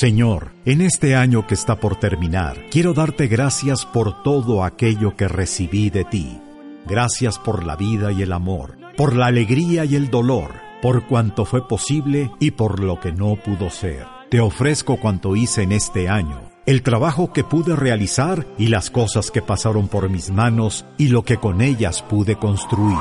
Señor, en este año que está por terminar, quiero darte gracias por todo aquello que recibí de ti. Gracias por la vida y el amor, por la alegría y el dolor, por cuanto fue posible y por lo que no pudo ser. Te ofrezco cuanto hice en este año, el trabajo que pude realizar y las cosas que pasaron por mis manos y lo que con ellas pude construir.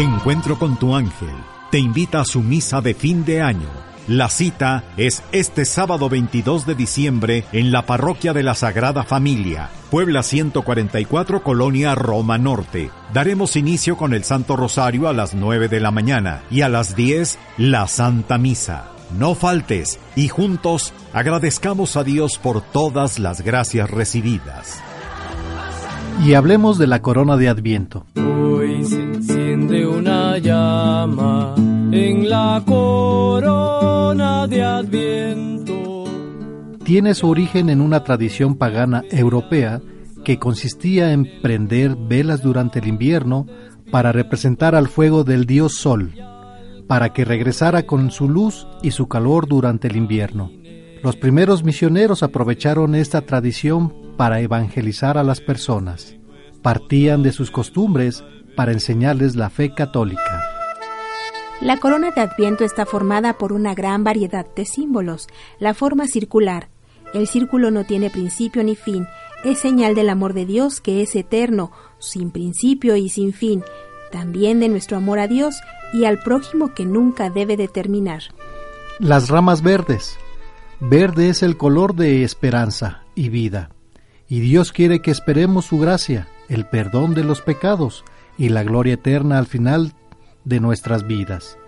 Encuentro con tu ángel te invita a su misa de fin de año. La cita es este sábado 22 de diciembre en la parroquia de la Sagrada Familia, Puebla 144, Colonia Roma Norte. Daremos inicio con el Santo Rosario a las 9 de la mañana y a las 10 la Santa Misa. No faltes y juntos agradezcamos a Dios por todas las gracias recibidas. Y hablemos de la corona de Adviento. Hoy una llama en la corona de Adviento. Tiene su origen en una tradición pagana europea que consistía en prender velas durante el invierno para representar al fuego del dios Sol, para que regresara con su luz y su calor durante el invierno. Los primeros misioneros aprovecharon esta tradición para evangelizar a las personas. Partían de sus costumbres para enseñarles la fe católica. La corona de Adviento está formada por una gran variedad de símbolos. La forma circular. El círculo no tiene principio ni fin. Es señal del amor de Dios que es eterno, sin principio y sin fin. También de nuestro amor a Dios y al prójimo que nunca debe de terminar. Las ramas verdes. Verde es el color de esperanza y vida y Dios quiere que esperemos su gracia, el perdón de los pecados y la gloria eterna al final de nuestras vidas.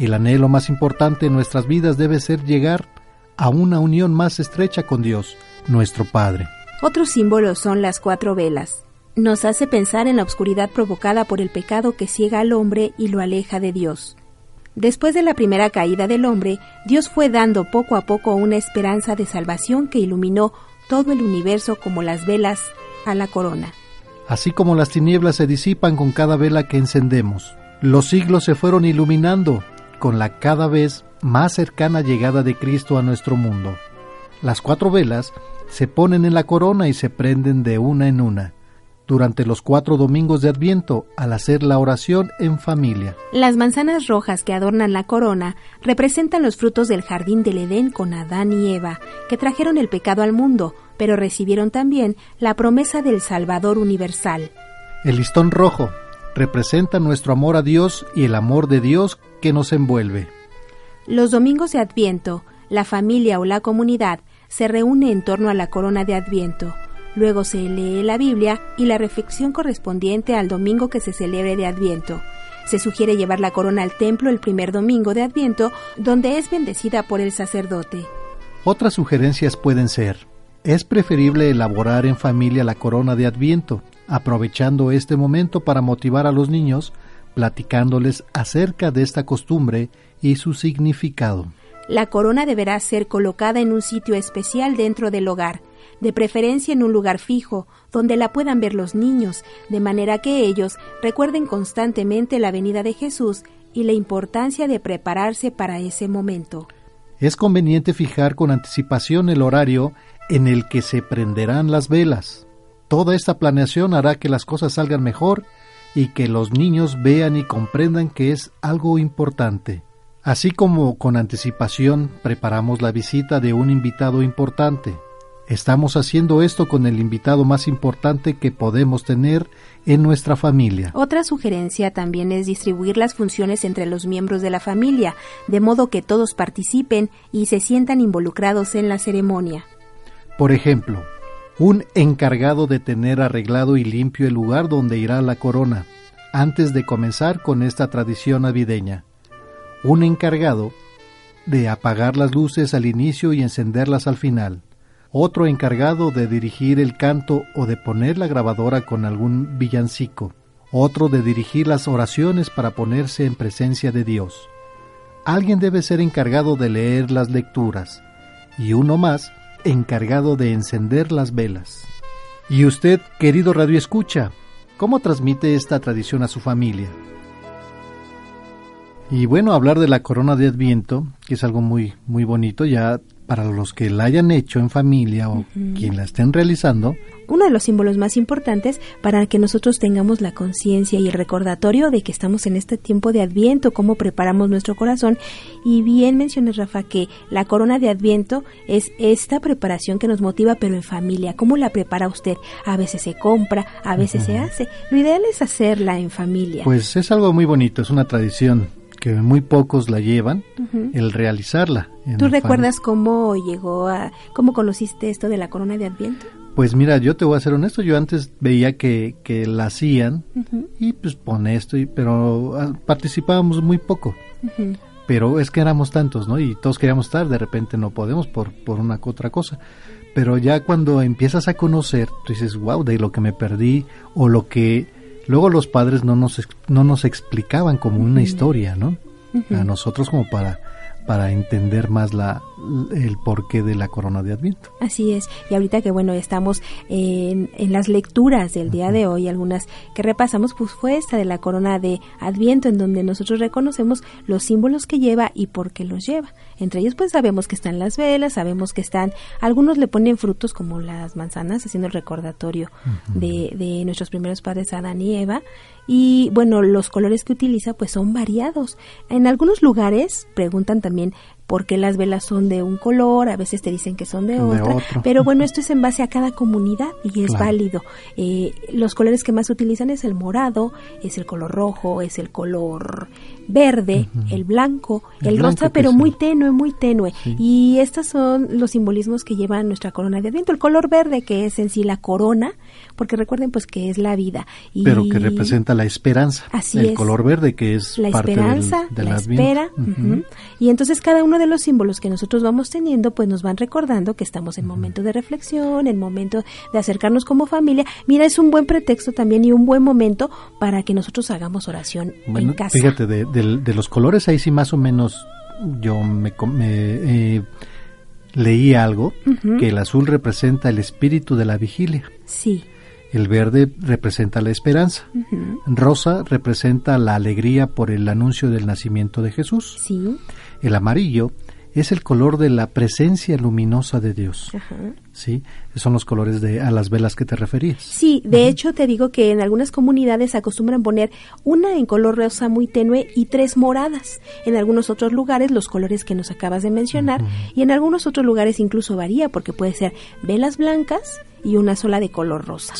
El anhelo más importante en nuestras vidas debe ser llegar a una unión más estrecha con Dios, nuestro Padre. Otros símbolos son las cuatro velas. Nos hace pensar en la oscuridad provocada por el pecado que ciega al hombre y lo aleja de Dios. Después de la primera caída del hombre, Dios fue dando poco a poco una esperanza de salvación que iluminó todo el universo como las velas a la corona. Así como las tinieblas se disipan con cada vela que encendemos, los siglos se fueron iluminando con la cada vez más cercana llegada de Cristo a nuestro mundo. Las cuatro velas se ponen en la corona y se prenden de una en una durante los cuatro domingos de Adviento al hacer la oración en familia. Las manzanas rojas que adornan la corona representan los frutos del jardín del Edén con Adán y Eva, que trajeron el pecado al mundo, pero recibieron también la promesa del Salvador universal. El listón rojo representa nuestro amor a Dios y el amor de Dios que nos envuelve. Los domingos de Adviento, la familia o la comunidad se reúne en torno a la corona de Adviento Luego se lee la Biblia y la reflexión correspondiente al domingo que se celebre de Adviento. Se sugiere llevar la corona al templo el primer domingo de Adviento, donde es bendecida por el sacerdote. Otras sugerencias pueden ser, es preferible elaborar en familia la corona de Adviento, aprovechando este momento para motivar a los niños, platicándoles acerca de esta costumbre y su significado. La corona deberá ser colocada en un sitio especial dentro del hogar, de preferencia en un lugar fijo, donde la puedan ver los niños, de manera que ellos recuerden constantemente la venida de Jesús y la importancia de prepararse para ese momento. Es conveniente fijar con anticipación el horario en el que se prenderán las velas. Toda esta planeación hará que las cosas salgan mejor y que los niños vean y comprendan que es algo importante. Así como con anticipación preparamos la visita de un invitado importante, Estamos haciendo esto con el invitado más importante que podemos tener en nuestra familia. Otra sugerencia también es distribuir las funciones entre los miembros de la familia, de modo que todos participen y se sientan involucrados en la ceremonia. Por ejemplo, un encargado de tener arreglado y limpio el lugar donde irá la corona, antes de comenzar con esta tradición navideña. Un encargado de apagar las luces al inicio y encenderlas al final otro encargado de dirigir el canto o de poner la grabadora con algún villancico, otro de dirigir las oraciones para ponerse en presencia de Dios. Alguien debe ser encargado de leer las lecturas, y uno más encargado de encender las velas. Y usted, querido Radio Escucha, ¿cómo transmite esta tradición a su familia? Y bueno, hablar de la corona de Adviento, que es algo muy muy bonito, ya para los que la hayan hecho en familia o quien la estén realizando. Uno de los símbolos más importantes para que nosotros tengamos la conciencia y el recordatorio de que estamos en este tiempo de Adviento, cómo preparamos nuestro corazón. Y bien mencioné, Rafa, que la corona de Adviento es esta preparación que nos motiva, pero en familia. ¿Cómo la prepara usted? A veces se compra, a veces se hace. Lo ideal es hacerla en familia. Pues es algo muy bonito, es una tradición que muy pocos la llevan, el realizarla. ¿Tú recuerdas cómo llegó a, cómo conociste esto de la corona de Adviento? Pues mira, yo te voy a ser honesto, yo antes veía que, que la hacían y pues pone esto, y, pero ah, participábamos muy poco. Pero es que éramos tantos, ¿no? Y todos queríamos estar, de repente no podemos por, por una otra cosa. Pero ya cuando empiezas a conocer, tú dices, wow, de lo que me perdí o lo que luego los padres no nos, no nos explicaban como una historia, ¿no? A nosotros como para para entender más la, el porqué de la corona de Adviento. Así es. Y ahorita que bueno, estamos en, en las lecturas del día de hoy, algunas que repasamos, pues fue esta de la corona de Adviento, en donde nosotros reconocemos los símbolos que lleva y por qué los lleva. Entre ellos, pues sabemos que están las velas, sabemos que están, algunos le ponen frutos como las manzanas, haciendo el recordatorio de, de nuestros primeros padres Adán y Eva, y bueno, los colores que utiliza pues son variados. En algunos lugares preguntan también por qué las velas son de un color, a veces te dicen que son de, otra, pero bueno, esto es en base a cada comunidad y es válido. Eh, los colores que más utilizan es el morado, es el color rojo, es el color verde, el blanco, el, rosa, pero muy tenue, muy tenue. Y estos son los simbolismos que lleva nuestra corona de Adviento. El color verde, que es en sí la corona, porque recuerden pues que es la vida. Y pero que representa la esperanza. Así el color verde, que es la esperanza, la espera. Y entonces cada uno de los símbolos que nosotros vamos teniendo, pues nos van recordando que estamos en momento de reflexión, en momento de acercarnos como familia. Mira, es un buen pretexto también y un buen momento para que nosotros hagamos oración en casa. Fíjate, de, de, los colores ahí sí más o menos yo me, eh, leí algo, que el azul representa el espíritu de la vigilia. Sí. El verde representa la esperanza. Rosa representa la alegría por el anuncio del nacimiento de Jesús. Sí. El amarillo es el color de la presencia luminosa de Dios. ¿Sí? Son los colores de a las velas que te referías. Sí, de hecho te digo que en algunas comunidades acostumbran poner una en color rosa muy tenue y tres moradas. En algunos otros lugares los colores que nos acabas de mencionar y en algunos otros lugares incluso varía porque puede ser velas blancas y una sola de color rosa.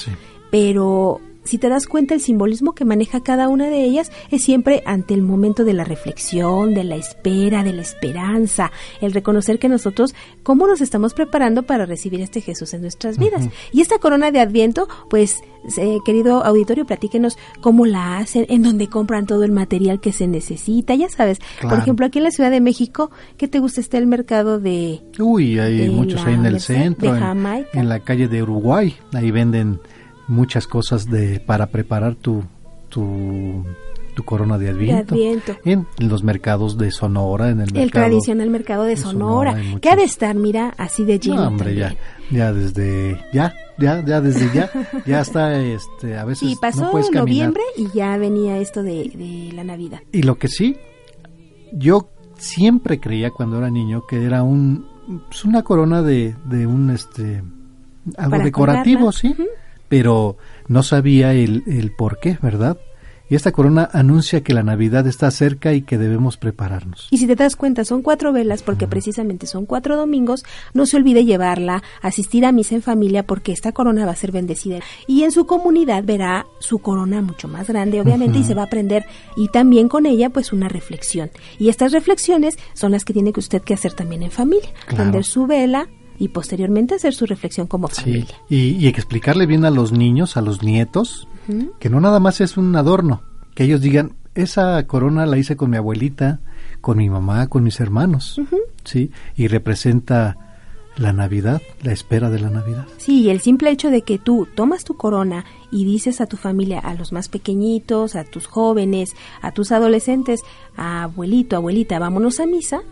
Pero si te das cuenta, el simbolismo que maneja cada una de ellas es siempre ante el momento de la reflexión, de la espera, de la esperanza, el reconocer que nosotros, cómo nos estamos preparando para recibir este Jesús en nuestras vidas. Y esta corona de Adviento, pues, eh, querido auditorio, platíquenos cómo la hacen, en dónde compran todo el material que se necesita, ya sabes. Por ejemplo, aquí en la Ciudad de México, ¿qué te gusta? Está el mercado de... Uy, hay muchos ahí en el centro, en la calle de Uruguay, ahí venden muchas cosas de para preparar tu tu, tu corona de adviento, En, los mercados de Sonora, en el, el tradicional mercado de, Sonora, que ha de estar, mira, así de lleno. No, hombre, ya, ya desde ya, ya, ya desde ya, ya está, este, a veces. Y pasó no noviembre y ya venía esto de, de la Navidad. Y lo que sí, yo siempre creía cuando era niño que era un, pues una corona de, de un, este, algo decorativo, sí pero no sabía el, el por qué, ¿verdad? Y esta corona anuncia que la Navidad está cerca y que debemos prepararnos. Y si te das cuenta, son cuatro velas porque precisamente son cuatro domingos. No se olvide llevarla, asistir a misa en familia porque esta corona va a ser bendecida. Y en su comunidad verá su corona mucho más grande, obviamente, y se va a aprender. Y también con ella, pues, una reflexión. Y estas reflexiones son las que tiene que usted que hacer también en familia. Prender su vela, y posteriormente hacer su reflexión como familia. Y, explicarle bien a los niños, a los nietos, que no nada más es un adorno, que ellos digan, esa corona la hice con mi abuelita, con mi mamá, con mis hermanos, ¿sí? Y representa la Navidad, la espera de la Navidad. Sí, el simple hecho de que tú tomas tu corona y dices a tu familia, a los más pequeñitos, a tus jóvenes, a tus adolescentes, abuelito, abuelita, vámonos a misa,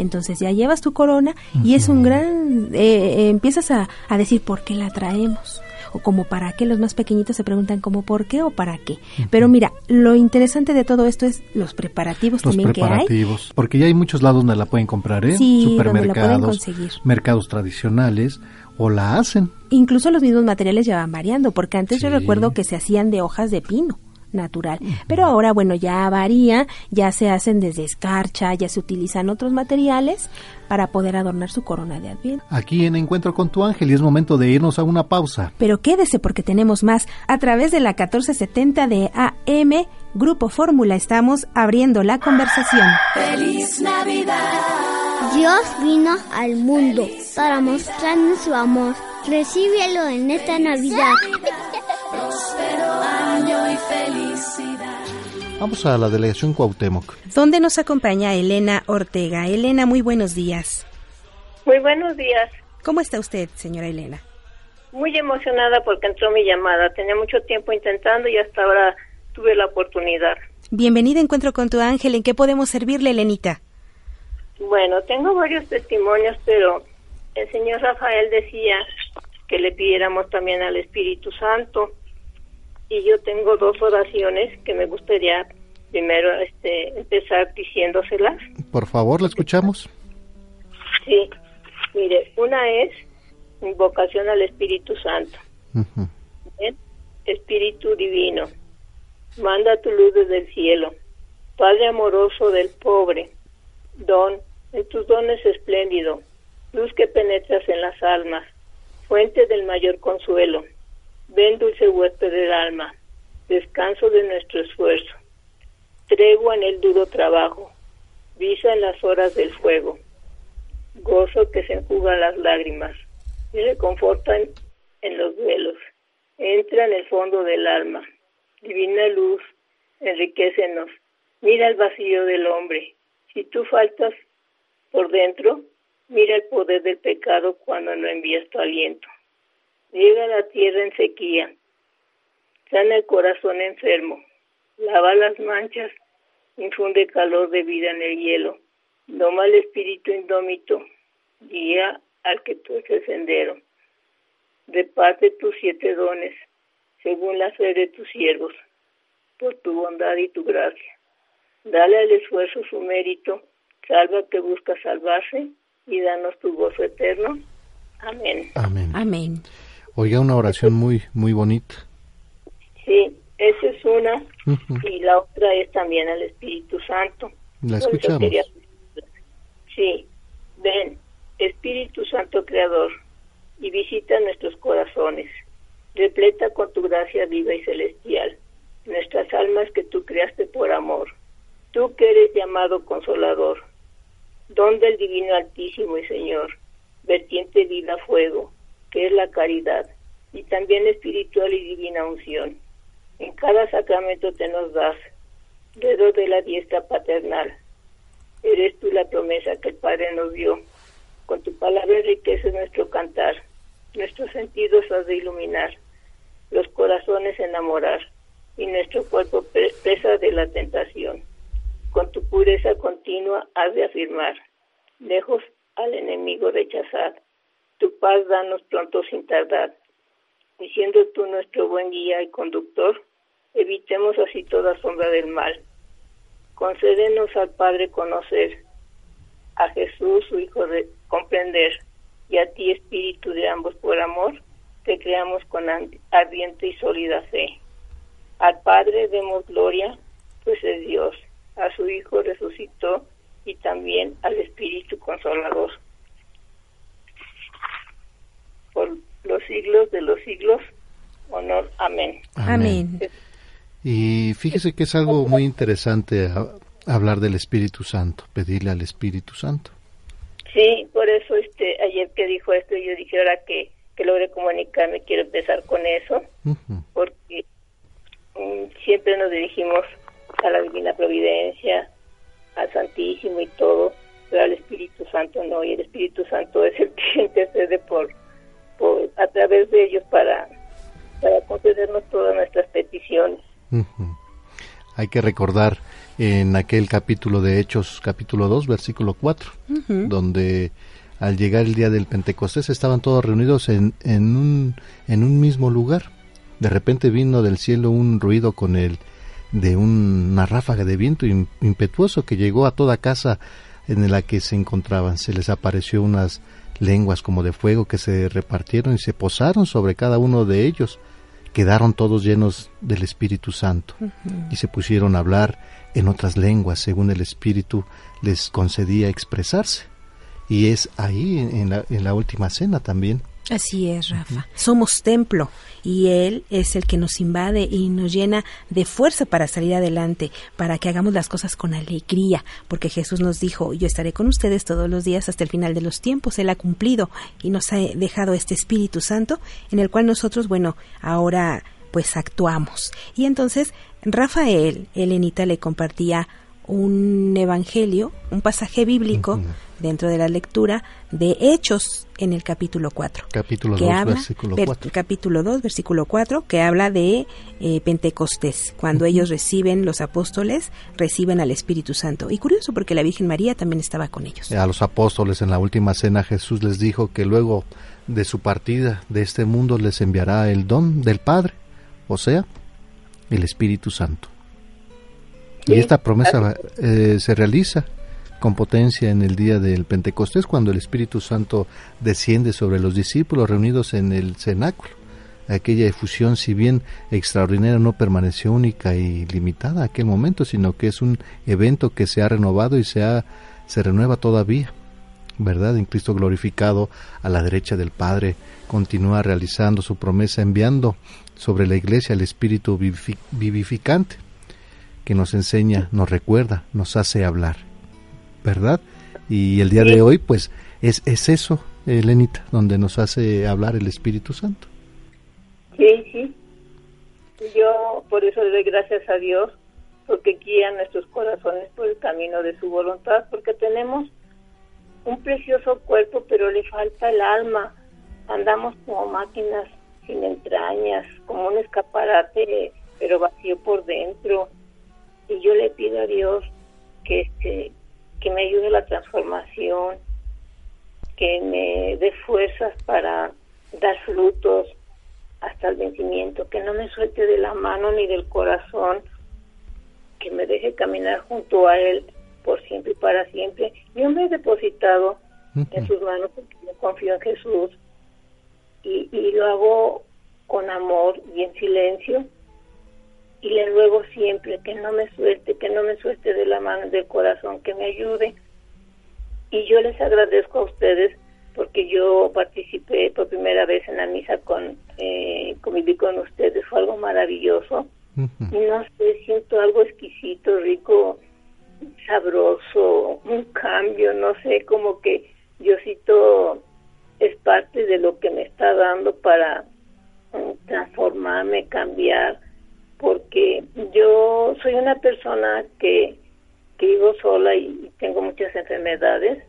entonces ya llevas tu corona y es un gran, eh, eh, empiezas a, a decir por qué la traemos o como para qué. Los más pequeñitos se preguntan como por qué o para qué. Pero mira, lo interesante de todo esto es los preparativos Los también que hay. preparativos, porque ya hay muchos lados donde la pueden comprar, ¿eh? Sí, Supermercados, conseguir. mercados tradicionales, o la hacen. Incluso los mismos materiales ya van variando, porque antes yo recuerdo que se hacían de hojas de pino natural, pero ahora bueno ya varía, ya se hacen desde escarcha, ya se utilizan otros materiales para poder adornar su corona de adviento. Aquí en Encuentro con tu ángel y es momento de irnos a una pausa. Pero quédese porque tenemos más. A través de la 1470 de AM, Grupo Fórmula, estamos abriendo la conversación. Dios vino al mundo para mostrarnos su amor. Recíbelo en esta Navidad. Vamos a la delegación Cuauhtémoc. ¿Dónde nos acompaña Elena Ortega? Elena, muy buenos días. Muy buenos días. ¿Cómo está usted, señora Elena? Muy emocionada porque entró mi llamada. Tenía mucho tiempo intentando y hasta ahora tuve la oportunidad. Bienvenida a Encuentro con tu ángel. ¿En qué podemos servirle, Elenita? Bueno, tengo varios testimonios, pero el señor Rafael decía que le pidiéramos también al Espíritu Santo. Y yo tengo dos oraciones que me gustaría primero este, empezar diciéndoselas. Por favor, la escuchamos. Sí, mire, una es invocación al Espíritu Santo. Espíritu Divino, manda tu luz desde el cielo, Padre amoroso del pobre, don, en tus dones espléndido, luz que penetras en las almas, fuente del mayor consuelo, ven dulce huésped del alma, descanso de nuestro esfuerzo, tregua en el duro trabajo, visa en las horas del fuego, gozo que se enjuga las lágrimas y reconfortan en los duelos. Entra en el fondo del alma. Divina luz, enriquecenos. Mira el vacío del hombre. Si tú faltas por dentro, mira el poder del pecado cuando no envías tu aliento. Llega a la tierra en sequía. Sana el corazón enfermo. Lava las manchas. Infunde calor de vida en el hielo. Doma el espíritu indómito. Guía al que tú el sendero. Reparte tus siete dones, según la fe de tus siervos, por tu bondad y tu gracia. Dale al esfuerzo su mérito, salva que busca salvarse, y danos tu gozo eterno. Amén. Amén. Amén. Oiga, una oración muy, muy bonita. Sí, esa es una, y la otra es también al Espíritu Santo. La escuchamos. quería- Sí, ven, Espíritu Santo Creador, y visita nuestros corazones. Repleta con tu gracia viva y celestial nuestras almas que tú creaste por amor. Tú que eres llamado consolador, don del Divino Altísimo y Señor, vertiente vida fuego, que es la caridad, y también espiritual y divina unción. En cada sacramento te nos das, dedo de la diestra paternal. Eres tú la promesa que el Padre nos dio. Con tu palabra enriqueces nuestro cantar, nuestros sentidos has de iluminar, los corazones enamorar y nuestro cuerpo pre- presa de la tentación. Con tu pureza continua has de afirmar, lejos al enemigo rechazar. Tu paz danos pronto sin tardar. Y siendo tú nuestro buen guía y conductor, evitemos así toda sombra del mal. Concédenos al Padre conocer, a Jesús, su Hijo, de comprender, y a ti, Espíritu de ambos por amor, te creamos con ardiente y sólida fe. Al Padre demos gloria, pues es Dios. A su Hijo resucitó y también al Espíritu Consolador. Por los siglos de los siglos, honor. Amén. Amén. Y fíjese que es algo muy interesante a- hablar del Espíritu Santo, pedirle al Espíritu Santo. Sí, por eso este ayer que dijo esto, yo dije ahora que, que logré comunicarme, quiero empezar con eso, porque mm, siempre nos dirigimos a la Divina Providencia, al Santísimo y todo, pero al Espíritu Santo no, y el Espíritu Santo es el que intercede por, por a través de ellos para, para concedernos todas nuestras peticiones. Hay que recordar en aquel capítulo de Hechos, capítulo 2, versículo 4, donde al llegar el día del Pentecostés estaban todos reunidos en, en, un, en un mismo lugar. De repente vino del cielo un ruido con el de una ráfaga de viento impetuoso que llegó a toda casa en la que se encontraban. Se les apareció unas lenguas como de fuego que se repartieron y se posaron sobre cada uno de ellos. Quedaron todos llenos del Espíritu Santo y se pusieron a hablar en otras lenguas según el Espíritu les concedía expresarse. Y es ahí en la, en la última cena también Así es, Rafa. Somos templo y Él es el que nos invade y nos llena de fuerza para salir adelante, para que hagamos las cosas con alegría, porque Jesús nos dijo, yo estaré con ustedes todos los días hasta el final de los tiempos. Él ha cumplido y nos ha dejado este Espíritu Santo en el cual nosotros, bueno, ahora pues actuamos. Y entonces Rafael, Elenita, le compartía un evangelio, un pasaje bíblico dentro de la lectura de Hechos en el capítulo 4. Capítulo 2, versículo 4. Capítulo 2, versículo 4, que habla de eh, Pentecostés, cuando ellos reciben, los apóstoles reciben al Espíritu Santo. Y curioso porque la Virgen María también estaba con ellos. A los apóstoles en la última cena Jesús les dijo que luego de su partida de este mundo les enviará el don del Padre, o sea, el Espíritu Santo. Y esta promesa eh, se realiza con potencia en el día del Pentecostés, cuando el Espíritu Santo desciende sobre los discípulos reunidos en el cenáculo. Aquella efusión, si bien extraordinaria, no permaneció única y limitada a aquel momento, sino que es un evento que se ha renovado y se, ha, se renueva todavía. ¿Verdad? En Cristo glorificado a la derecha del Padre, continúa realizando su promesa, enviando sobre la iglesia el Espíritu vivificante, que nos enseña, nos recuerda, nos hace hablar ¿verdad? Y el día de hoy, pues, es, es eso, Elenita, donde nos hace hablar el Espíritu Santo. Sí, sí. Yo por eso le doy gracias a Dios, porque guía nuestros corazones por el camino de su voluntad, porque tenemos un precioso cuerpo, pero le falta el alma. Andamos como máquinas sin entrañas, como un escaparate, pero vacío por dentro. Y yo le pido a Dios que, este, que me ayude la transformación, que me dé fuerzas para dar frutos hasta el vencimiento, que no me suelte de la mano ni del corazón, que me deje caminar junto a Él por siempre y para siempre. Yo me he depositado en sus manos porque yo confío en Jesús y, y lo hago con amor y en silencio y le ruego siempre que no me suelte, que no me suelte de la mano del corazón, que me ayude. Y yo les agradezco a ustedes porque yo participé por primera vez en la misa con, eh, conviví con ustedes, fue algo maravilloso. Y no sé, siento algo exquisito, rico, sabroso, un cambio, no sé, como que Diosito es parte de lo que me está dando para mm, transformarme, cambiar porque yo soy una persona que, vivo sola y tengo muchas enfermedades.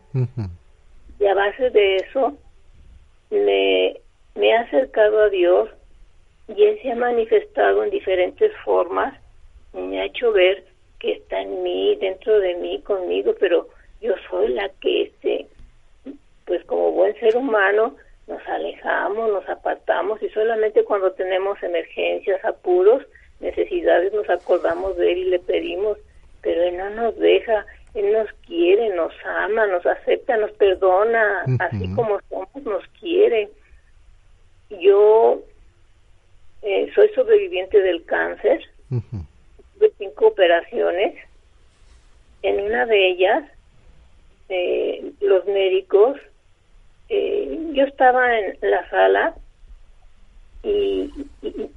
Y a base de eso me, me he acercado a Dios y Él se ha manifestado en diferentes formas y me ha hecho ver que está en mí, dentro de mí, conmigo, pero yo soy la que, este, pues como buen ser humano, nos alejamos, nos apartamos y solamente cuando tenemos emergencias, apuros, necesidades nos acordamos de Él y le pedimos, pero Él no nos deja, Él nos quiere, nos ama, nos acepta, nos perdona, así como somos, nos quiere. Yo eh, soy sobreviviente del cáncer, tuve cinco operaciones, en una de ellas eh, los médicos, eh, yo estaba en la sala y,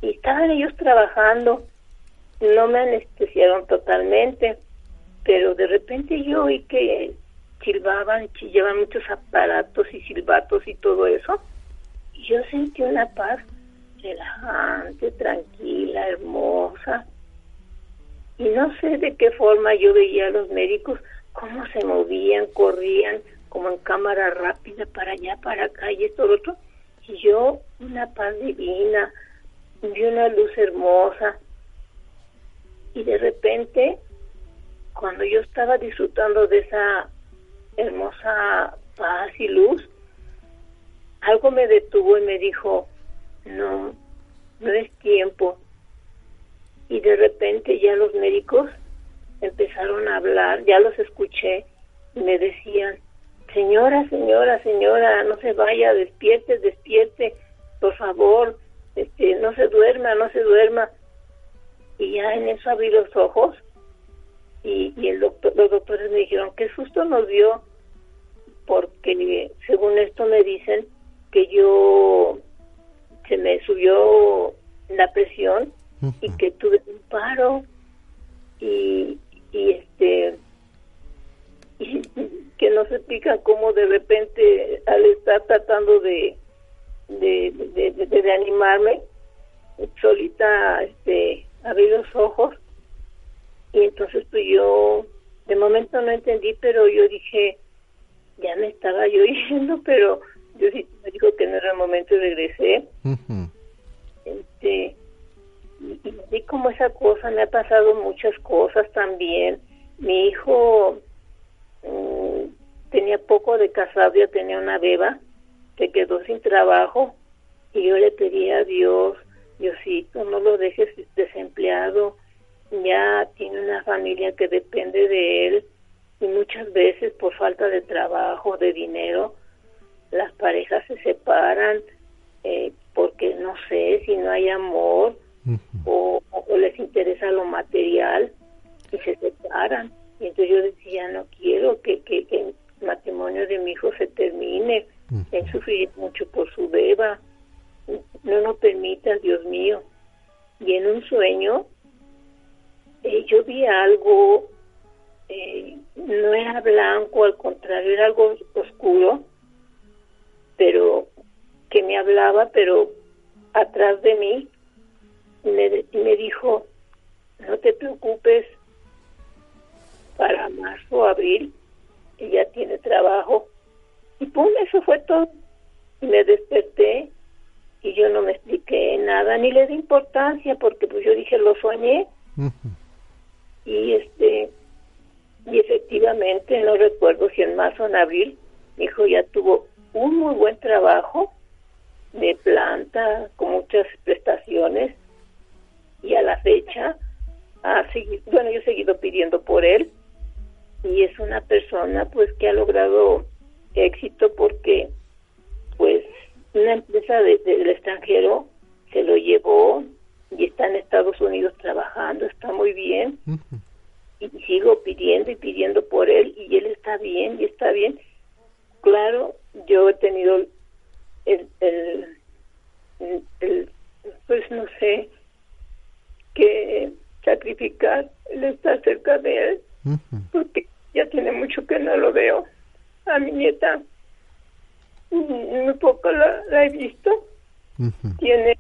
estaban ellos trabajando, no me anestesiaron totalmente, pero de repente yo oí que silbaban, chillaban muchos aparatos y silbatos y todo eso, y yo sentí una paz relajante, tranquila, hermosa, y no sé de qué forma yo veía a los médicos cómo se movían, corrían como en cámara rápida para allá, para acá y esto otro, y yo una paz divina, vi una luz hermosa y de repente cuando yo estaba disfrutando de esa hermosa paz y luz, algo me detuvo y me dijo, no, no es tiempo. Y de repente ya los médicos empezaron a hablar, ya los escuché, y me decían, señora, señora, señora, no se vaya, despierte, despierte, por favor, no se duerma, no se duerma. Y ya en eso abrí los ojos y, y el doctor, los doctores me dijeron, qué susto nos dio, porque según esto me dicen que yo se me subió la presión y que tuve un paro y, y este y que no se explica cómo de repente al estar tratando de de, de, de, de animarme solita este abrí los ojos. Y entonces pues yo de momento no entendí pero yo dije ya me estaba yo yendo pero yo sí me dijo que no era el momento y regresé. Este y, y como esa cosa me ha pasado muchas cosas también. Mi hijo mmm, tenía poco de casado ya tenía una beba se quedó sin trabajo. Y yo le pedí a Dios Diosito no lo dejes desempleado ya tiene una familia que depende de él y muchas veces por falta de trabajo, de dinero, las parejas se separan eh, porque no sé si no hay amor o, o, les interesa lo material y se separan. Y entonces yo decía, no quiero que, que, que el matrimonio de mi hijo se termine, él sufrir mucho por su beba, no lo permita, Dios mío. Y en un sueño eh, yo vi algo, eh, no era blanco, al contrario, era algo oscuro, pero que me hablaba, pero atrás de mí me, me dijo, no te preocupes, para marzo o abril ella tiene trabajo. Y pum, eso fue todo. Y me desperté y yo no me expliqué nada, ni le di importancia, porque pues yo dije, lo soñé. Uh -huh y este y efectivamente no recuerdo si en marzo o en abril mi hijo ya tuvo un muy buen trabajo de planta con muchas prestaciones y a la fecha ha seguido, bueno yo he seguido pidiendo por él y es una persona pues que ha logrado éxito porque pues una empresa de, de, del extranjero se lo llevó y está en Estados Unidos trabajando, está muy bien. Uh -huh. Y sigo pidiendo y pidiendo por él y él está bien y está bien. Claro, yo he tenido el, el, el, el pues no sé, que sacrificar el estar cerca de él, uh -huh. porque ya tiene mucho que no lo veo. A mi nieta, muy poco la, la he visto. Uh -huh. Tiene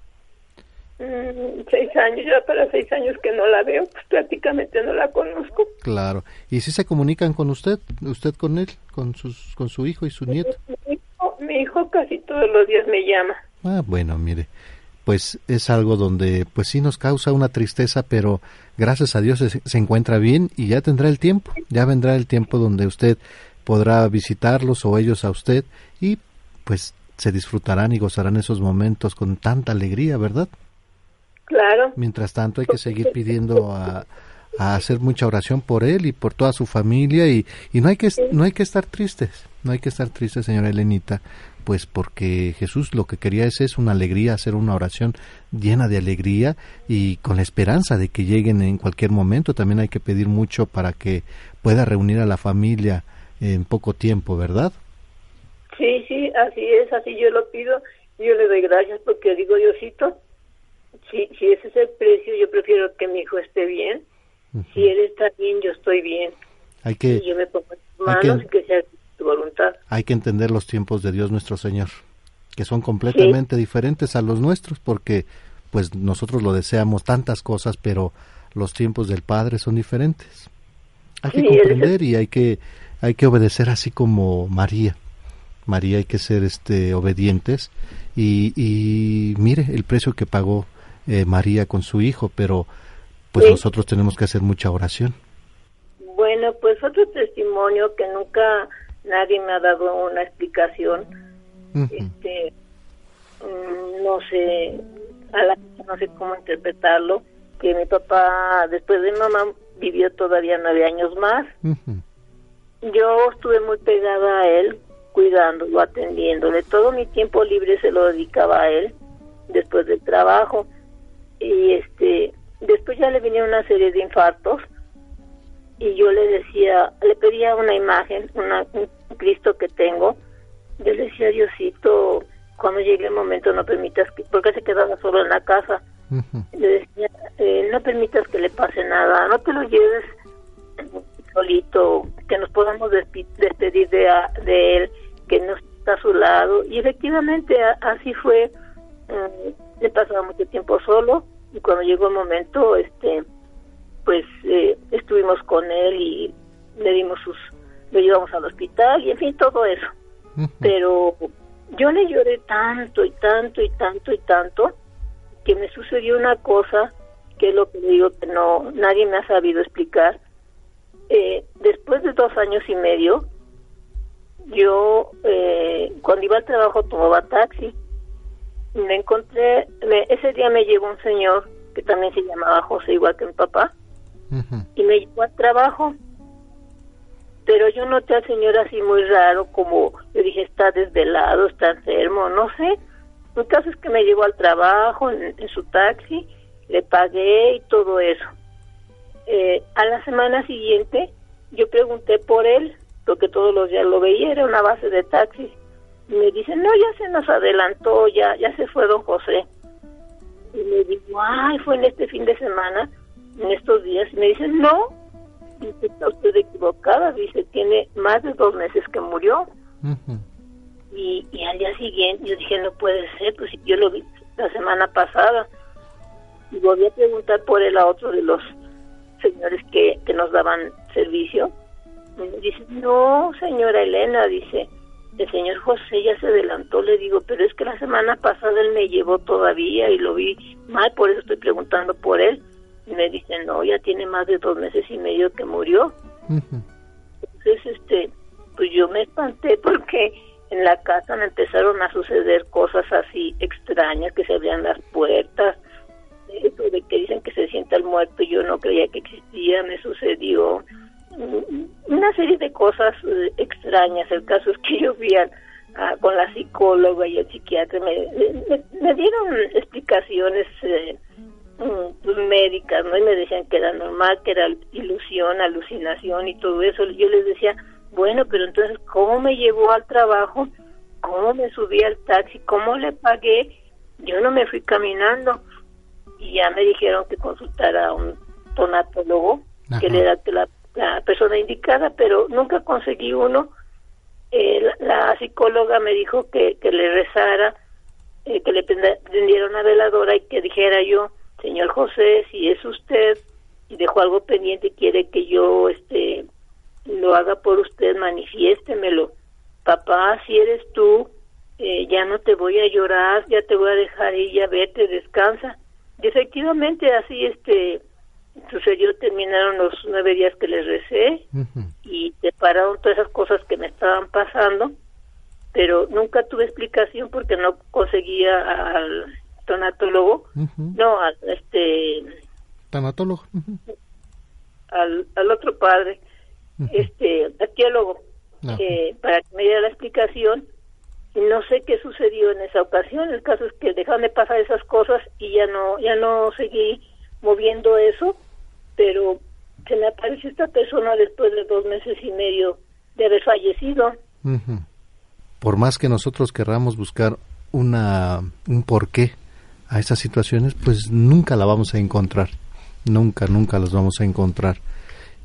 Mm, seis años, ya para seis años que no la veo, pues prácticamente no la conozco. Claro. ¿Y si se comunican con usted, usted con él, con sus, con su hijo y su nieto? Mi hijo, mi hijo casi todos los días me llama. Ah, bueno, mire, pues es algo donde, pues sí nos causa una tristeza, pero gracias a Dios se, se encuentra bien y ya tendrá el tiempo, ya vendrá el tiempo donde usted podrá visitarlos o ellos a usted y pues se disfrutarán y gozarán esos momentos con tanta alegría, ¿verdad? Claro. Mientras tanto hay que seguir pidiendo a, a, hacer mucha oración por él y por toda su familia y, y no hay que no hay que estar tristes, no hay que estar tristes, señora Elenita, pues porque Jesús lo que quería es, es una alegría, hacer una oración llena de alegría y con la esperanza de que lleguen en cualquier momento. También hay que pedir mucho para que pueda reunir a la familia en poco tiempo, ¿verdad? Sí, sí, así es, así yo lo pido. Yo le doy gracias porque digo, Diosito, si, si ese es el precio, yo prefiero que mi hijo esté bien. Uh -huh. Si él está bien, yo estoy bien. Hay que, y yo me pongo en tus manos que, y que sea tu voluntad. Hay que entender los tiempos de Dios nuestro Señor, que son completamente sí. diferentes a los nuestros, porque pues nosotros lo deseamos tantas cosas, pero los tiempos del Padre son diferentes. Hay que comprender y hay que hay que obedecer así como María. María hay que ser este obedientes y, y mire el precio que pagó eh, María con su hijo, pero pues sí. nosotros tenemos que hacer mucha oración. Bueno, pues otro testimonio que nunca nadie me ha dado una explicación. Este, mm, no sé, a la no sé cómo interpretarlo, que mi papá, después de mi mamá, vivió todavía nueve años más. Yo estuve muy pegada a él, cuidándolo, atendiéndole. Todo mi tiempo libre se lo dedicaba a él después del trabajo. Y este, después ya le vinieron una serie de infartos y yo le decía, le pedía una imagen, una, un Cristo que tengo. Yo le decía, Diosito, cuando llegue el momento no permitas que, porque se quedaba solo en la casa. Le decía, eh, no permitas que le pase nada, no te lo lleves solito, que nos podamos despedir de, de él, que no está a su lado. Y efectivamente así fue. Le pasaba mucho tiempo solo y cuando llegó el momento, este, pues eh, estuvimos con él y le dimos sus, le llevamos al hospital y en fin todo eso. Pero yo le lloré tanto y tanto y tanto y tanto que me sucedió una cosa que es lo que digo que no nadie me ha sabido explicar. Eh, después de dos años y medio, yo eh, cuando iba al trabajo tomaba taxi. Me encontré, ese día me llegó un señor que también se llamaba José, igual que mi papá, y me llevó al trabajo. Pero yo noté al señor así muy raro, como yo dije, está desvelado, está enfermo, no sé. El caso es que me llevó al trabajo en, su taxi, le pagué y todo eso. Eh, a la semana siguiente yo pregunté por él, porque todos los días lo veía, era una base de taxis. Y me dicen, no, ya se nos adelantó, ya, ya se fue don José. Y me digo, ay, fue en este fin de semana en estos días y me dicen, no, dice, está usted equivocada, dice, tiene más de dos meses que murió. y, y al día siguiente yo dije, no puede ser, pues yo lo vi la semana pasada. Y volví a preguntar por él a otro de los señores que, que nos daban servicio. Dice, no, señora Elena, dice, el señor José ya se adelantó, le digo, pero es que la semana pasada él me llevó todavía y lo vi mal, por eso estoy preguntando por él. Y me dicen, no, ya tiene más de dos meses y medio que murió. Entonces, este, pues yo me espanté porque en la casa me empezaron a suceder cosas así extrañas, que se abrían las puertas, eso de que dicen que se sienta el muerto, yo no creía que existía, me sucedió una serie de cosas eh, extrañas. El caso es que yo fui a, con la psicóloga y el psiquiatra, me, me, dieron explicaciones eh, Mm, médicas, ¿no? Y me decían que era normal, que era ilusión, alucinación y todo eso. Yo les decía, bueno, pero entonces, ¿cómo me llevó al trabajo? ¿Cómo me subí al taxi? ¿Cómo le pagué? Yo no me fui caminando. Y ya me dijeron que consultara a un tonatólogo, que le era la, la, persona indicada, pero nunca conseguí uno. Eh, la, psicóloga me dijo que, que le rezara, eh, que le prendiera una veladora y que dijera yo, señor José, si es usted y dejó algo pendiente y quiere que yo este lo haga por usted, manifiéstemelo. Papá, si eres tú, eh, ya no te voy a llorar, ya te voy a dejar y ya vete, descansa. Y efectivamente así este sucedió, terminaron los nueve días que les recé y separaron todas esas cosas que me estaban pasando, pero nunca tuve explicación porque no conseguía al tonatólogo, no, al, este... Tanatólogo. al, al otro padre, este, arqueólogo, ah. para que me diera la explicación. Y no sé qué sucedió en esa ocasión. El caso es que dejaron de pasar esas cosas y ya no, ya no seguí moviendo eso, pero se me apareció esta persona después de dos meses y medio de haber fallecido. Por más que nosotros querramos buscar una, un porqué a estas situaciones, pues nunca la vamos a encontrar. Nunca, nunca las vamos a encontrar.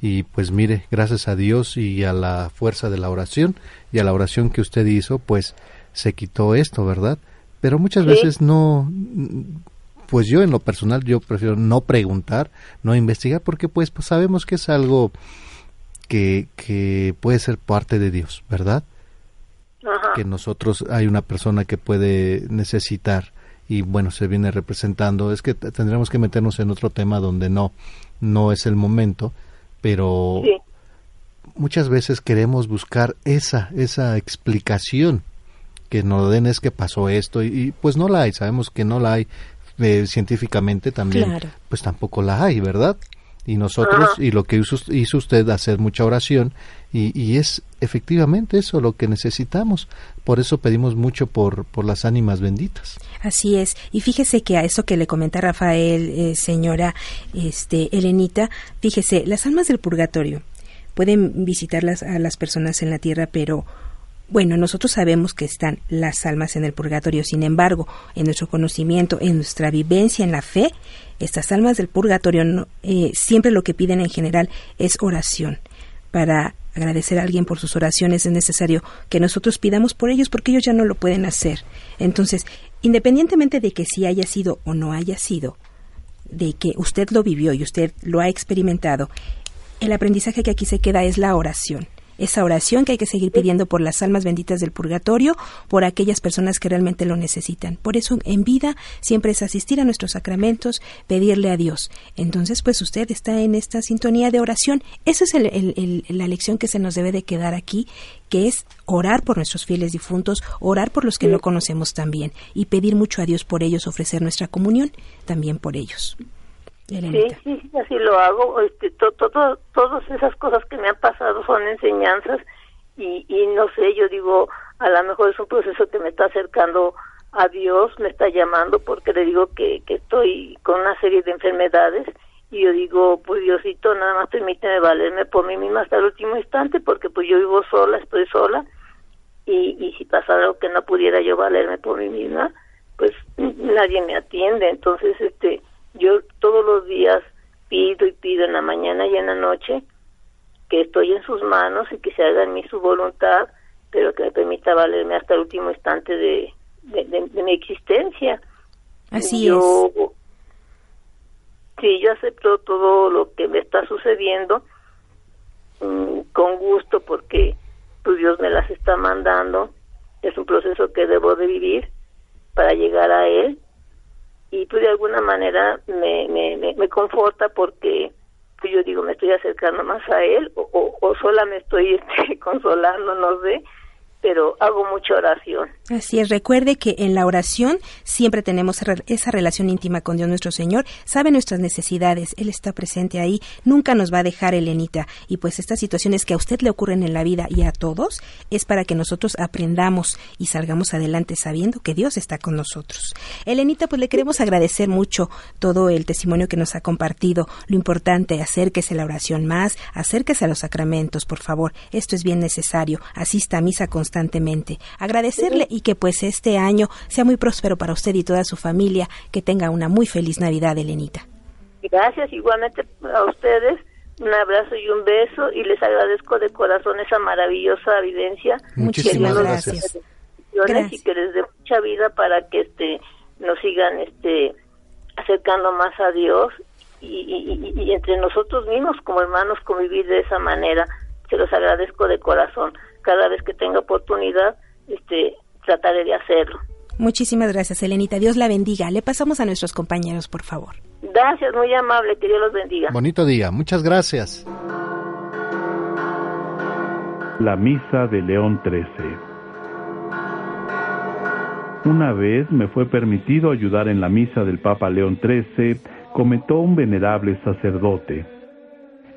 Y pues mire, gracias a Dios y a la fuerza de la oración y a la oración que usted hizo, pues se quitó esto, ¿verdad? Pero muchas veces no, pues yo en lo personal yo prefiero no preguntar, no investigar, porque pues, pues sabemos que es algo que, que puede ser parte de Dios, ¿verdad? Que nosotros hay una persona que puede necesitar y bueno, se viene representando. Es que tendremos que meternos en otro tema donde no, no es el momento, pero muchas veces queremos buscar esa, esa explicación que nos den es que pasó esto y, pues no la hay, sabemos que no la hay eh, científicamente también, pues tampoco la hay, ¿verdad? Y nosotros, y lo que hizo, hizo, usted, hacer mucha oración, y, y, es efectivamente eso lo que necesitamos. Por eso pedimos mucho por, por las ánimas benditas. Así es. Y fíjese que a eso que le comenta Rafael, eh, señora este, Elenita, fíjese, las almas del purgatorio pueden visitarlas a las personas en la tierra, pero bueno, nosotros sabemos que están las almas en el purgatorio, sin embargo, en nuestro conocimiento, en nuestra vivencia, en la fe, estas almas del purgatorio eh, siempre lo que piden en general es oración. Para agradecer a alguien por sus oraciones es necesario que nosotros pidamos por ellos porque ellos ya no lo pueden hacer. Entonces, independientemente de que si haya sido o no haya sido, de que usted lo vivió y usted lo ha experimentado, el aprendizaje que aquí se queda es la oración esa oración que hay que seguir pidiendo por las almas benditas del purgatorio, por aquellas personas que realmente lo necesitan. Por eso en vida siempre es asistir a nuestros sacramentos, pedirle a Dios. Entonces, pues usted está en esta sintonía de oración. Esa es la lección que se nos debe de quedar aquí, que es orar por nuestros fieles difuntos, orar por los que no conocemos también y pedir mucho a Dios por ellos, ofrecer nuestra comunión también por ellos. Sí, sí, así lo hago. Este, todas esas cosas que me han pasado son enseñanzas y, y no sé, yo digo, a lo mejor es un proceso que me está acercando a Dios, me está llamando porque le digo que, que estoy con una serie de enfermedades y yo digo, pues Diosito, nada más permíteme valerme por mí misma hasta el último instante porque pues yo vivo sola, estoy sola y, y si pasa algo que no pudiera yo valerme por mí misma, pues nadie me atiende, entonces este yo todos los días pido y pido en la mañana y en la noche que estoy en sus manos y que se haga en mí su voluntad, pero que me permita valerme hasta el último instante de, de, mi existencia. Así yo, es. Sí, yo acepto todo lo que me está sucediendo mm, con gusto porque pues Dios me las está mandando. Es un proceso que debo de vivir para llegar a Él y pues de alguna manera me, me, me, conforta porque pues yo digo me estoy acercando más a él o, o, o sola me estoy este, consolando no sé pero hago mucha oración. Así es, recuerde que en la oración siempre tenemos esa relación íntima con Dios nuestro Señor, sabe nuestras necesidades, Él está presente ahí, nunca nos va a dejar Elenita. Y pues estas situaciones que a usted le ocurren en la vida y a todos es para que nosotros aprendamos y salgamos adelante sabiendo que Dios está con nosotros. Elenita, pues le queremos agradecer mucho todo el testimonio que nos ha compartido. Lo importante, acérquese a la oración más, acérquese a los sacramentos, por favor. Esto es bien necesario. Asista a misa con constantemente. Agradecerle y que pues este año sea muy próspero para usted y toda su familia, que tenga una muy feliz Navidad, Elenita. Gracias igualmente a ustedes. Un abrazo y un beso y les agradezco de corazón esa maravillosa evidencia. Muchísimas gracias. gracias. Y que les dé mucha vida para que este nos sigan este acercando más a Dios y, y entre nosotros mismos como hermanos convivir de esa manera. Se los agradezco de corazón cada vez que tenga oportunidad, este, trataré de hacerlo. Muchísimas gracias, Elenita. Dios la bendiga. Le pasamos a nuestros compañeros, por favor. Gracias, muy amable. Que Dios los bendiga. Bonito día. Muchas gracias. La Misa de León XIII. Una vez me fue permitido ayudar en la misa del Papa León XIII, comentó un venerable sacerdote.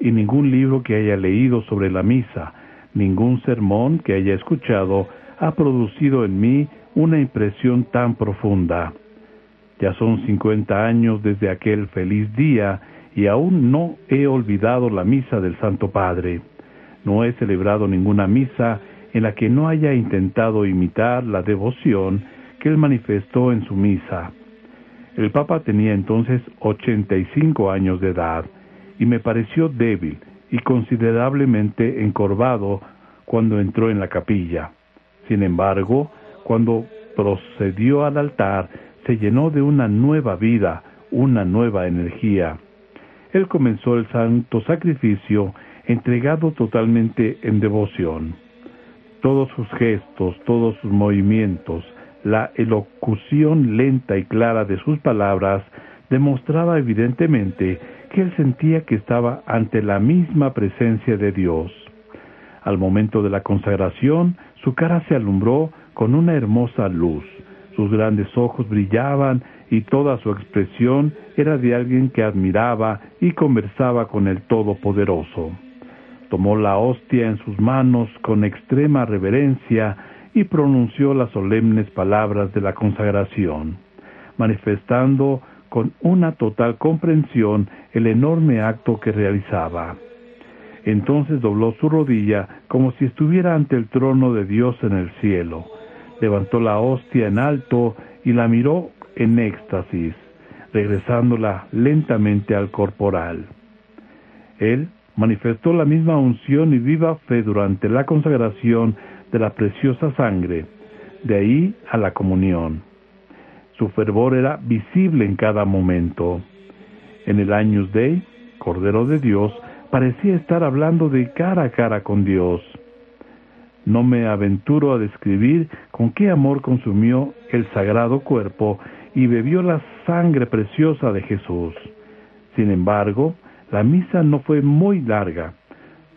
Y ningún libro que haya leído sobre la misa, Ningún sermón que haya escuchado ha producido en mí una impresión tan profunda. Ya son cincuenta años desde aquel feliz día y aún no he olvidado la misa del Santo Padre. No he celebrado ninguna misa en la que no haya intentado imitar la devoción que él manifestó en su misa. El Papa tenía entonces ochenta y cinco años de edad y me pareció débil y considerablemente encorvado cuando entró en la capilla. Sin embargo, cuando procedió al altar, se llenó de una nueva vida, una nueva energía. Él comenzó el santo sacrificio entregado totalmente en devoción. Todos sus gestos, todos sus movimientos, la elocución lenta y clara de sus palabras demostraba evidentemente que él sentía que estaba ante la misma presencia de Dios. Al momento de la consagración, su cara se alumbró con una hermosa luz. Sus grandes ojos brillaban y toda su expresión era de alguien que admiraba y conversaba con el Todopoderoso. Tomó la hostia en sus manos con extrema reverencia y pronunció las solemnes palabras de la consagración, manifestando con una total comprensión el enorme acto que realizaba. Entonces dobló su rodilla como si estuviera ante el trono de Dios en el cielo, levantó la hostia en alto y la miró en éxtasis, regresándola lentamente al corporal. Él manifestó la misma unción y viva fe durante la consagración de la preciosa sangre, de ahí a la comunión. Su fervor era visible en cada momento. En el Años Dei, Cordero de Dios, parecía estar hablando de cara a cara con Dios. No me aventuro a describir con qué amor consumió el sagrado cuerpo y bebió la sangre preciosa de Jesús. Sin embargo, la misa no fue muy larga.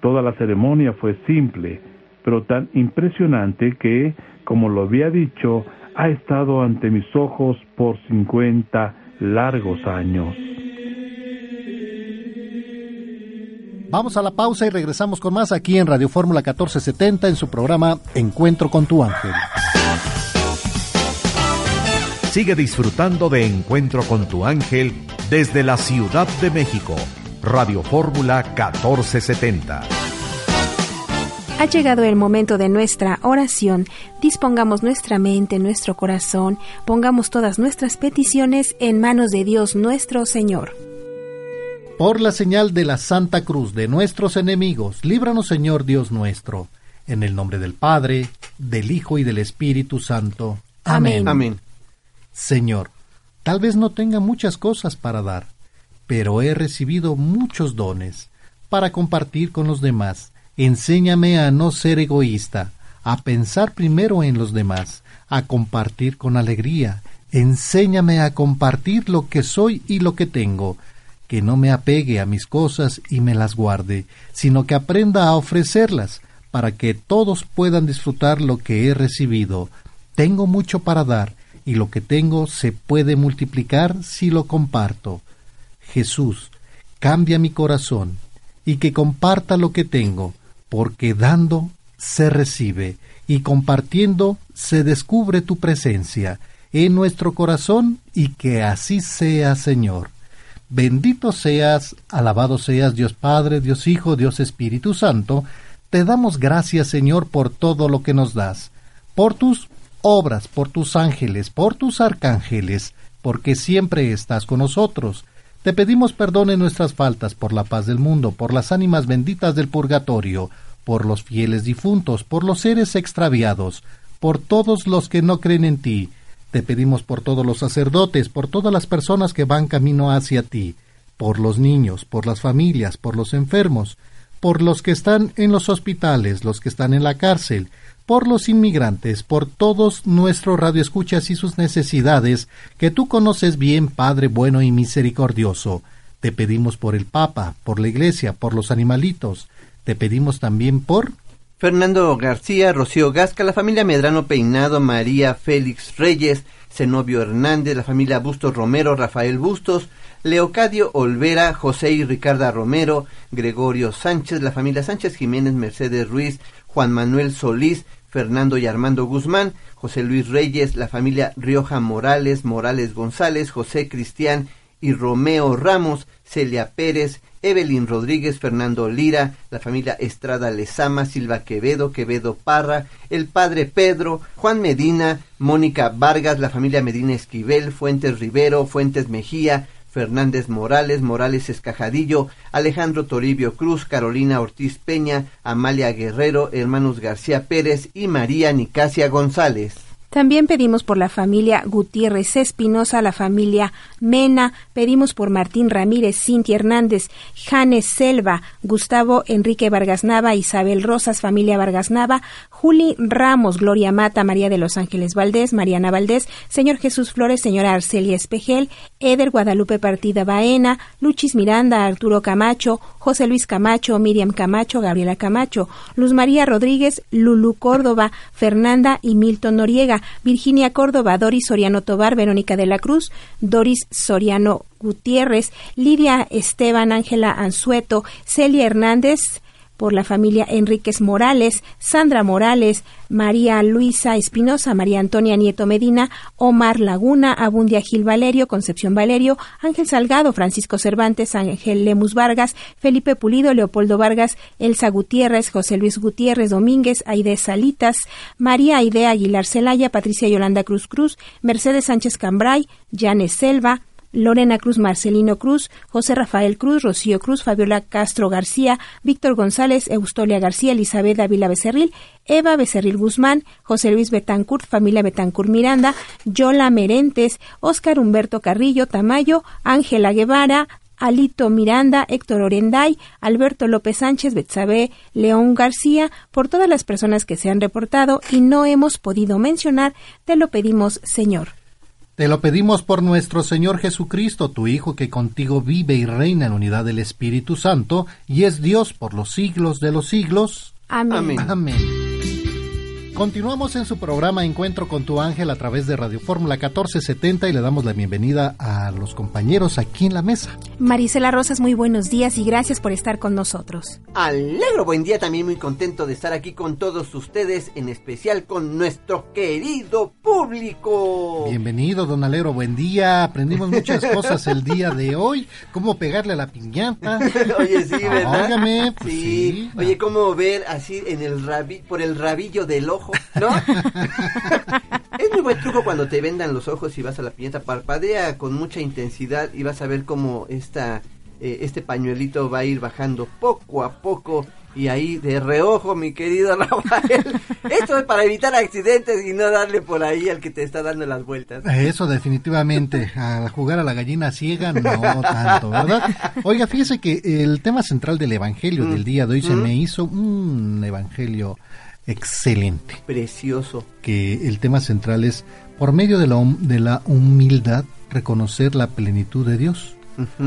Toda la ceremonia fue simple, pero tan impresionante que, como lo había dicho, ha estado ante mis ojos por cincuenta largos años. Vamos a la pausa y regresamos con más aquí en Radio Fórmula 1470 en su programa Encuentro con tu ángel. Sigue disfrutando de Encuentro con tu ángel desde la Ciudad de México. Radio Fórmula 1470. Ha llegado el momento de nuestra oración. Dispongamos nuestra mente, nuestro corazón, pongamos todas nuestras peticiones en manos de Dios nuestro Señor. Por la señal de la Santa Cruz de nuestros enemigos, líbranos Señor Dios nuestro, en el nombre del Padre, del Hijo y del Espíritu Santo. Amén. Amén. Señor, tal vez no tenga muchas cosas para dar, pero he recibido muchos dones para compartir con los demás. Enséñame a no ser egoísta, a pensar primero en los demás, a compartir con alegría. Enséñame a compartir lo que soy y lo que tengo, que no me apegue a mis cosas y me las guarde, sino que aprenda a ofrecerlas, para que todos puedan disfrutar lo que he recibido. Tengo mucho para dar, y lo que tengo se puede multiplicar si lo comparto. Jesús, cambia mi corazón, y que comparta lo que tengo, porque dando se recibe, y compartiendo se descubre tu presencia en nuestro corazón, y que así sea, Señor. Bendito seas, alabado seas Dios Padre, Dios Hijo, Dios Espíritu Santo. Te damos gracias, Señor, por todo lo que nos das, por tus obras, por tus ángeles, por tus arcángeles, porque siempre estás con nosotros. Te pedimos perdón en nuestras faltas por la paz del mundo, por las ánimas benditas del purgatorio, por los fieles difuntos, por los seres extraviados, por todos los que no creen en ti, te pedimos por todos los sacerdotes, por todas las personas que van camino hacia ti, por los niños, por las familias, por los enfermos, por los que están en los hospitales, los que están en la cárcel, por los inmigrantes, por todos nuestros radioescuchas y sus necesidades, que tú conoces bien, Padre bueno y misericordioso. Te pedimos por el Papa, por la Iglesia, por los animalitos. Te pedimos también por Fernando García, Rocío Gasca, la familia Medrano Peinado, María Félix Reyes, Zenobio Hernández, la familia Bustos Romero, Rafael Bustos, Leocadio Olvera, José y Ricarda Romero, Gregorio Sánchez, la familia Sánchez Jiménez, Mercedes Ruiz, Juan Manuel Solís, Fernando y Armando Guzmán, José Luis Reyes, la familia Rioja Morales, Morales González, José Cristian y Romeo Ramos, Celia Pérez, Evelyn Rodríguez, Fernando Lira, la familia Estrada Lezama, Silva Quevedo, Quevedo Parra, el padre Pedro, Juan Medina, Mónica Vargas, la familia Medina Esquivel, Fuentes Rivero, Fuentes Mejía, Fernández Morales, Morales Escajadillo, Alejandro Toribio Cruz, Carolina Ortiz Peña, Amalia Guerrero, hermanos García Pérez y María Nicasia González. También pedimos por la familia Gutiérrez Espinosa, la familia Mena, pedimos por Martín Ramírez, Cintia Hernández, Janes Selva, Gustavo Enrique Vargas Nava, Isabel Rosas, familia Vargas Nava, Juli Ramos, Gloria Mata, María de los Ángeles Valdés, Mariana Valdés, señor Jesús Flores, señora Arcelia Espejel, Eder Guadalupe Partida Baena, Luchis Miranda, Arturo Camacho, José Luis Camacho, Miriam Camacho, Gabriela Camacho, Luz María Rodríguez, Lulu Córdoba, Fernanda y Milton Noriega, Virginia Córdoba, Doris Soriano Tobar, Verónica de la Cruz, Doris Soriano Gutiérrez, Lidia Esteban, Ángela Anzueto, Celia Hernández, por la familia Enríquez Morales, Sandra Morales, María Luisa Espinosa, María Antonia Nieto Medina, Omar Laguna, Abundia Gil Valerio, Concepción Valerio, Ángel Salgado, Francisco Cervantes, Ángel Lemus Vargas, Felipe Pulido, Leopoldo Vargas, Elsa Gutiérrez, José Luis Gutiérrez Domínguez, Aide Salitas, María Aide Aguilar Celaya, Patricia Yolanda Cruz Cruz, Mercedes Sánchez Cambray, Janes Selva, Lorena Cruz, Marcelino Cruz, José Rafael Cruz, Rocío Cruz, Fabiola Castro García, Víctor González, Eustolia García, Elizabeth Ávila Becerril, Eva Becerril Guzmán, José Luis Betancourt, familia Betancourt Miranda, Yola Merentes, Óscar Humberto Carrillo Tamayo, Ángela Guevara, Alito Miranda, Héctor Orenday, Alberto López Sánchez, Betsabe León García, por todas las personas que se han reportado y no hemos podido mencionar, te lo pedimos, Señor. Te lo pedimos por nuestro Señor Jesucristo, tu Hijo, que contigo vive y reina en unidad del Espíritu Santo, y es Dios por los siglos de los siglos. Amén. Amén. Continuamos en su programa Encuentro con tu ángel a través de Radio Fórmula 1470 y le damos la bienvenida a los compañeros aquí en la mesa. Marisela Rosas, muy buenos días y gracias por estar con nosotros. Alegro buen día, también muy contento de estar aquí con todos ustedes, en especial con nuestro querido público. Bienvenido, don Alegro, buen día. Aprendimos muchas cosas el día de hoy. Cómo pegarle a la piñata. Oye, sí, ¿verdad? Óigame, pues sí. sí. Oye, cómo ver así en el rabi por el rabillo del ojo, ¿no? es muy buen truco cuando te vendan los ojos y vas a la piñata. Parpadea con mucha intensidad y vas a ver cómo esta, eh, este pañuelito va a ir bajando poco a poco. Y ahí de reojo, mi querido Rafael. Esto es para evitar accidentes y no darle por ahí al que te está dando las vueltas. Eso definitivamente, a jugar a la gallina ciega no tanto, ¿verdad? Oiga, fíjese que el tema central del Evangelio del día de hoy se me hizo un Evangelio excelente, Precioso. que el tema central es, por medio de la, hum- de la humildad, reconocer la plenitud de Dios,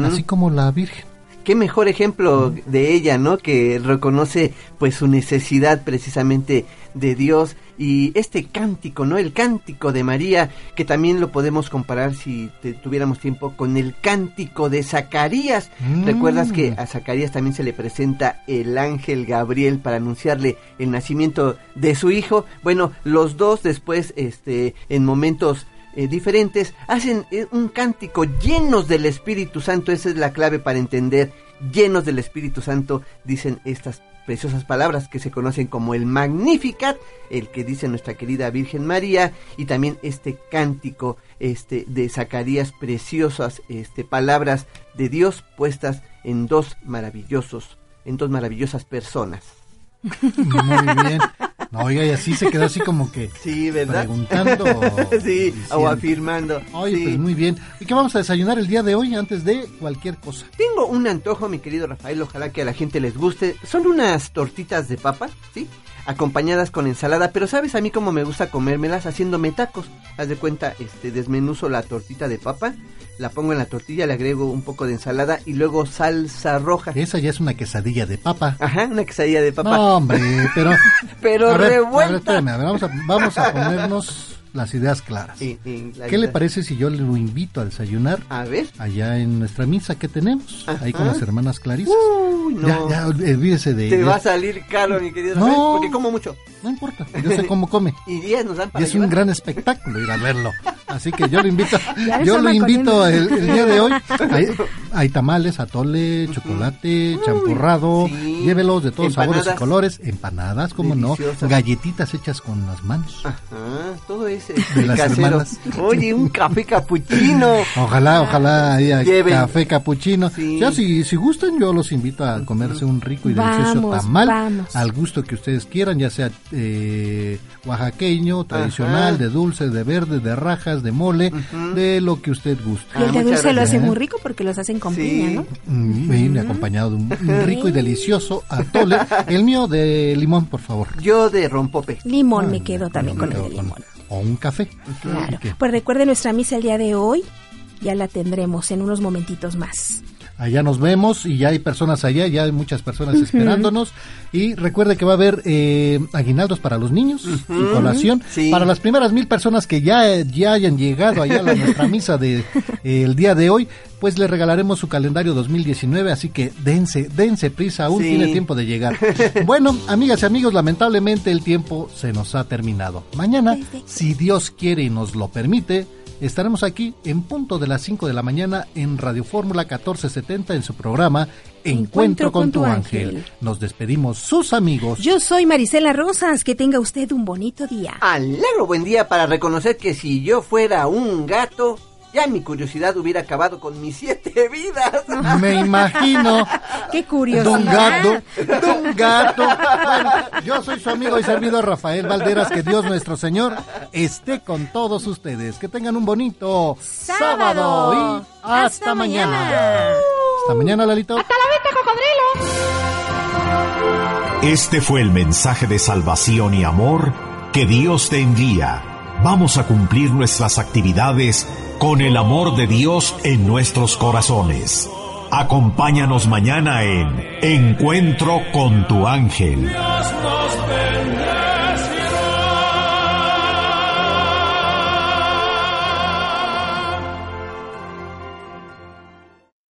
así como la Virgen. Qué mejor ejemplo de ella, ¿no? Que reconoce pues su necesidad precisamente de Dios y este cántico, ¿no? El cántico de María, que también lo podemos comparar si te- tuviéramos tiempo con el cántico de Zacarías. Mm. ¿Recuerdas que a Zacarías también se le presenta el ángel Gabriel para anunciarle el nacimiento de su hijo? Bueno, los dos después, este, en momentos eh, diferentes, hacen eh, un cántico llenos del Espíritu Santo. Esa es la clave para entender. Llenos del Espíritu Santo, dicen estas preciosas palabras que se conocen como el Magnificat, el que dice nuestra querida Virgen María, y también este cántico este, de Zacarías, preciosas este, palabras de Dios puestas en dos maravillosos, en dos maravillosas personas. Muy bien. No, oiga, y así se quedó así como que Sí, ¿verdad? preguntando. sí, diciendo. o afirmando. Oye, Sí. pues muy bien. ¿Y qué vamos a desayunar el día de hoy antes de cualquier cosa? Tengo un antojo, mi querido Rafael, ojalá que a la gente les guste. Son unas tortitas de papa, ¿sí? Acompañadas con ensalada, pero sabes a mí cómo me gusta comérmelas haciéndome tacos. Haz de cuenta, este, desmenuzo la tortita de papa, la pongo en la tortilla, le agrego un poco de ensalada y luego salsa roja. Esa ya es una quesadilla de papa. Ajá, una quesadilla de papa. No, hombre, pero... Pero a ver, a ver, revuelta. espérame, a ver, vamos a, vamos a ponernos las ideas claras. Sí, sí, la ¿Qué le verdad. parece si yo lo invito a desayunar A ver. allá en nuestra misa que tenemos? Ahí con Ajá. las hermanas Clarisas. Uy, no. Ya, ya, olvídese de Te ellas. va a salir caro, mi querido No. Rafael, porque como mucho. No importa, yo sé cómo come. Y días nos dan Y para es un llevar. gran espectáculo ir a verlo. Así que yo lo invito, Ya yo lo invito el, el día de hoy. Hay, hay tamales, atole, chocolate, champurrado, sí. llévelos de todos sabores y Empanadas. colores, empanadas, como no, galletitas hechas con las manos. Ajá, todo ese De las casero. hermanas. Oye, un café capuchino. Ojalá, ojalá haya Lleven. café capuchino. Sí. Ya si, si gustan, yo los invito a comerse un rico y delicioso Vamos, tamal vamos. al gusto que ustedes quieran, ya sea eh, oaxaqueño, tradicional, de dulce, de verde, de rajas, de mole, de lo que usted guste. Y el de Ah, dulce lo hace muy rico porque los hacen con Sí. piña, ¿no? Mm, Viene acompañado de un un rico y delicioso atole. El mío de limón, por favor. Yo de rompope. Limón me quedo también Me con el de con- limón. O un café. Claro. Pues recuerde nuestra misa el día de hoy. Ya la tendremos en unos momentitos más. Allá nos vemos y ya hay personas allá, ya hay muchas personas esperándonos. Y recuerde que va a haber eh, aguinaldos para los niños y colación. Sí. Para las primeras mil personas que ya, ya hayan llegado allá a la- nuestra misa de eh, el día de hoy, pues le regalaremos su calendario 2019. Así que dense, dense prisa, aún Sí. tiene tiempo de llegar. Bueno, amigas y amigos, lamentablemente el tiempo se nos ha terminado. Mañana, si Dios quiere y nos lo permite, Estaremos aquí en punto de las 5 de la mañana en Radio Fórmula 1470 en su programa Encuentro, con, tu ángel. Nos despedimos sus amigos. Yo soy Marisela Rosas. Que tenga usted un bonito día. Alegro buen día para reconocer que si yo fuera un gato, ya mi curiosidad hubiera acabado con mis siete vidas. Me imagino. Qué De curioso. un gato, de un gato. Bueno, yo soy su amigo y servidor Rafael Valderas. Que Dios nuestro Señor esté con todos ustedes. Que tengan un bonito sábado, y hasta, mañana. Hasta mañana, Lalito. Este fue el mensaje de salvación y amor que Dios te envía. Vamos a cumplir nuestras actividades con el amor de Dios en nuestros corazones. Acompáñanos mañana en Encuentro con tu ángel.